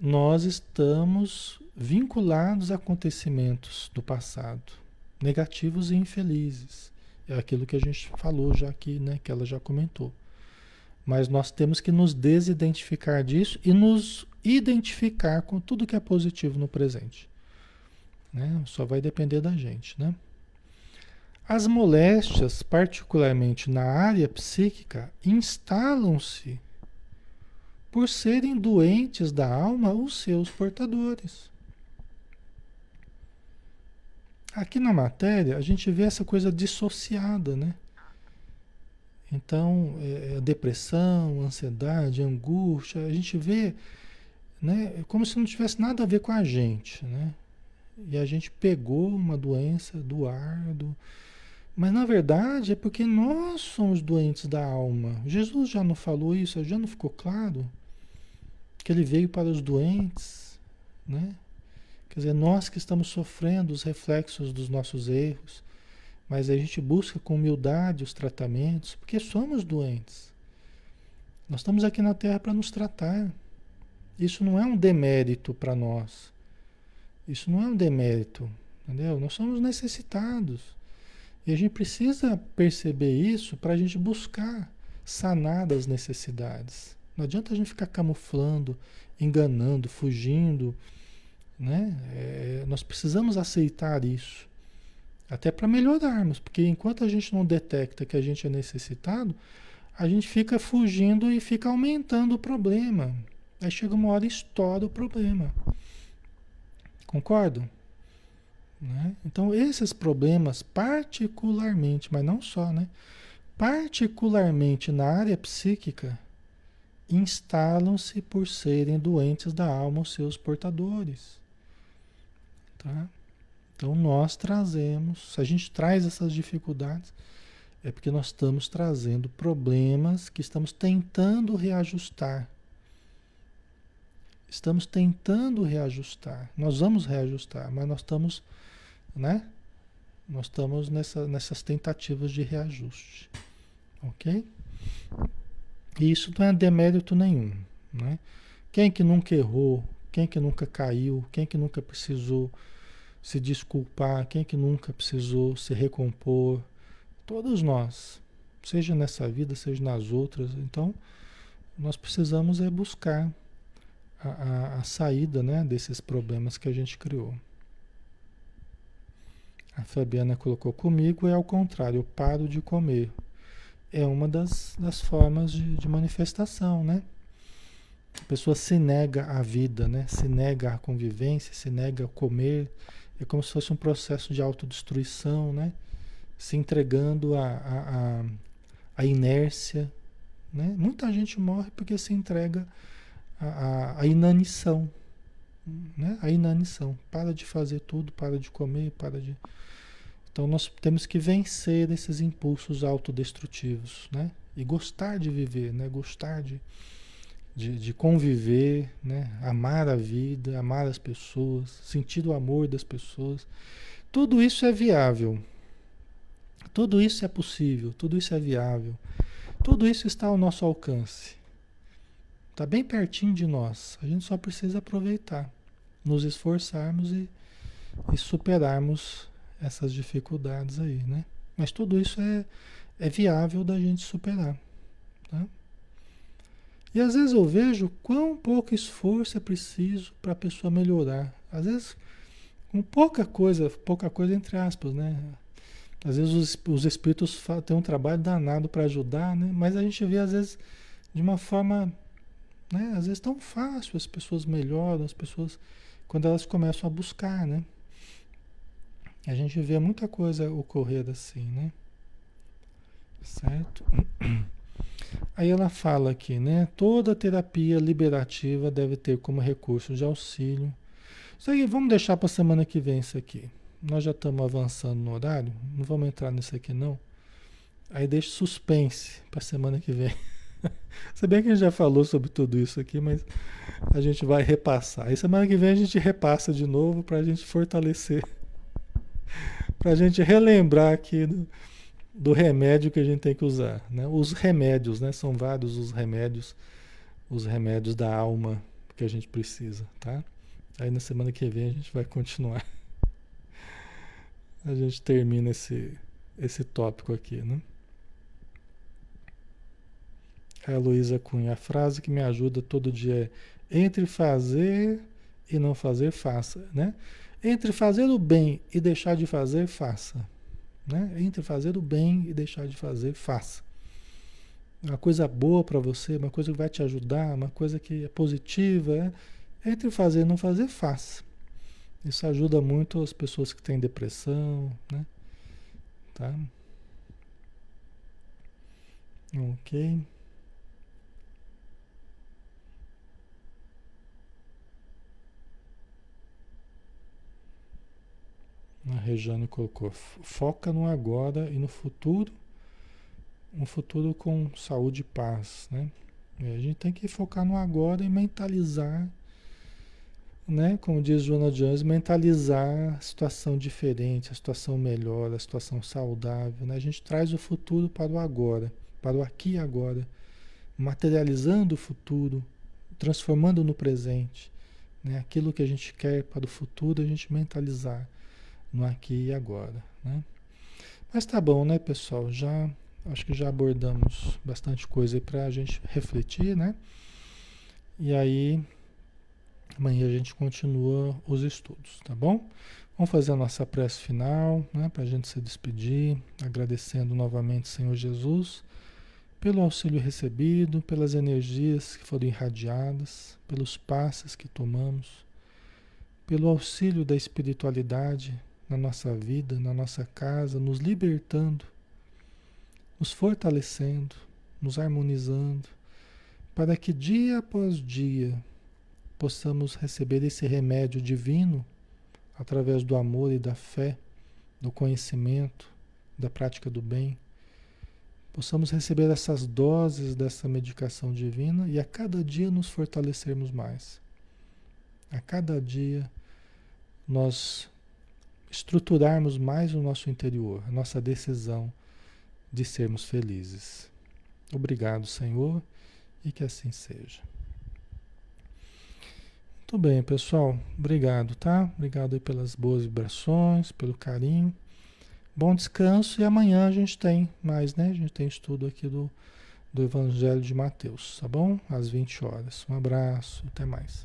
nós estamos vinculados a acontecimentos do passado negativos e infelizes. É aquilo que a gente falou já aqui, né, que ela já comentou. Mas nós temos que nos desidentificar disso e nos identificar com tudo que é positivo no presente. Né? Só vai depender da gente, né? As moléstias, particularmente na área psíquica, instalam-se por serem doentes da alma os seus portadores. Aqui na matéria, a gente vê essa coisa dissociada, né? Então, é, é depressão, ansiedade, angústia, a gente vê né, como se não tivesse nada a ver com a gente, né? E a gente pegou uma doença do ar, do... mas na verdade é porque nós somos doentes da alma. Jesus já não falou isso, já não ficou claro que ele veio para os doentes, né? Quer dizer, nós que estamos sofrendo os reflexos dos nossos erros, mas a gente busca com humildade os tratamentos, porque somos doentes. Nós estamos aqui na Terra para nos tratar. Isso não é um demérito para nós. Isso não é um demérito, entendeu? Nós somos necessitados. E a gente precisa perceber isso para a gente buscar sanar das necessidades. Não adianta a gente ficar camuflando, enganando, fugindo. Né? É, nós precisamos aceitar isso. Até para melhorarmos, porque enquanto a gente não detecta que a gente é necessitado, a gente fica fugindo e fica aumentando o problema. Aí chega uma hora e estoura o problema. Concordo? Né? Então, esses problemas, particularmente, mas não só, né? particularmente na área psíquica, instalam-se por serem doentes da alma os seus portadores. Tá? Então, nós trazemos, se a gente traz essas dificuldades, é porque nós estamos trazendo problemas que estamos tentando reajustar. Estamos tentando reajustar. Nós vamos reajustar, mas nós estamos, né? Nós estamos nessa, nessas tentativas de reajuste. Ok? E isso não é demérito nenhum. Né? Quem que nunca errou? Quem que nunca caiu? Quem que nunca precisou se desculpar? Quem que nunca precisou se recompor? Todos nós, seja nessa vida, seja nas outras. Então, nós precisamos é buscar a, a, a saída né, desses problemas que a gente criou. A Fabiana colocou comigo, é ao contrário, eu paro de comer. É uma das, das formas de, de manifestação, né? A pessoa se nega à vida, né? Se nega à convivência, se nega a comer. É como se fosse um processo de autodestruição, né? Se entregando à a, a, a, inércia, né? Muita gente morre porque se entrega a, a, inanição. Né? A inanição. Para de fazer tudo, para de comer, para de. Então nós temos que vencer esses impulsos autodestrutivos, né? E gostar de viver, né? Gostar de, de, de, conviver, né? Amar a vida, amar as pessoas, sentir o amor das pessoas. Tudo isso é viável. Tudo isso é possível, tudo isso é viável. Tudo isso está ao nosso alcance. Está bem pertinho de nós. A gente só precisa aproveitar, nos esforçarmos e, e superarmos essas dificuldades aí, né? Mas tudo isso é, é viável da gente superar. Tá? E às vezes eu vejo quão pouco esforço é preciso para a pessoa melhorar. Às vezes, com pouca coisa, pouca coisa entre aspas, né? Às vezes os, os espíritos têm um trabalho danado para ajudar, né? Mas a gente vê, às vezes, de uma forma né? Às vezes tão fácil, as pessoas melhoram, as pessoas, quando elas começam a buscar, né? A gente vê muita coisa ocorrer assim, né? Certo? Aí ela fala aqui, né? Toda terapia liberativa deve ter como recurso de auxílio. Isso aí, vamos deixar para a semana que vem isso aqui. Nós já estamos avançando no horário, não vamos entrar nisso aqui não. Aí deixa suspense para a semana que vem. Se bem que a gente já falou sobre tudo isso aqui, mas a gente vai repassar. Aí semana que vem a gente repassa de novo para a gente fortalecer. para a gente relembrar aqui do, remédio que a gente tem que usar. Né? Os remédios, né? São vários os remédios, os remédios da alma que a gente precisa, tá? Aí na semana que vem a gente vai continuar. A gente termina esse, esse tópico aqui, né? A Luísa Cunha, a frase que me ajuda todo dia é entre fazer e não fazer, faça, né? Entre fazer o bem e deixar de fazer, faça. Né? Entre fazer o bem e deixar de fazer, faça. Uma coisa boa para você, uma coisa que vai te ajudar, uma coisa que é positiva, é, entre fazer e não fazer, faça. Isso ajuda muito as pessoas que têm depressão, né? Tá? Ok. A Rejane colocou: foca no agora e no futuro, um futuro com saúde e paz, né? E a gente tem que focar no agora e mentalizar, né? Como diz Joana Jones, mentalizar a situação diferente, a situação melhor, a situação saudável, né? A gente traz o futuro para o agora, para o aqui e agora, materializando o futuro, transformando no presente, né? Aquilo que a gente quer para o futuro, a gente mentalizar no aqui e agora. Né? Mas tá bom, né, pessoal? Já acho que já abordamos bastante coisa para a gente refletir, né? E aí amanhã a gente continua os estudos, tá bom? Vamos fazer a nossa prece final, né, para a gente se despedir, agradecendo novamente, Senhor Jesus, pelo auxílio recebido, pelas energias que foram irradiadas, pelos passos que tomamos, pelo auxílio da espiritualidade na nossa vida, na nossa casa, nos libertando, nos fortalecendo, nos harmonizando, para que dia após dia possamos receber esse remédio divino através do amor e da fé, do conhecimento, da prática do bem. Possamos receber essas doses dessa medicação divina e a cada dia nos fortalecermos mais. A cada dia nós estruturarmos mais o nosso interior, a nossa decisão de sermos felizes. Obrigado, Senhor, e que assim seja. Muito bem, pessoal. Obrigado, tá? Obrigado aí pelas boas vibrações, pelo carinho. Bom descanso e amanhã a gente tem mais, né? A gente tem estudo aqui do, do Evangelho de Mateus, tá bom? Às 20 horas. Um abraço, até mais.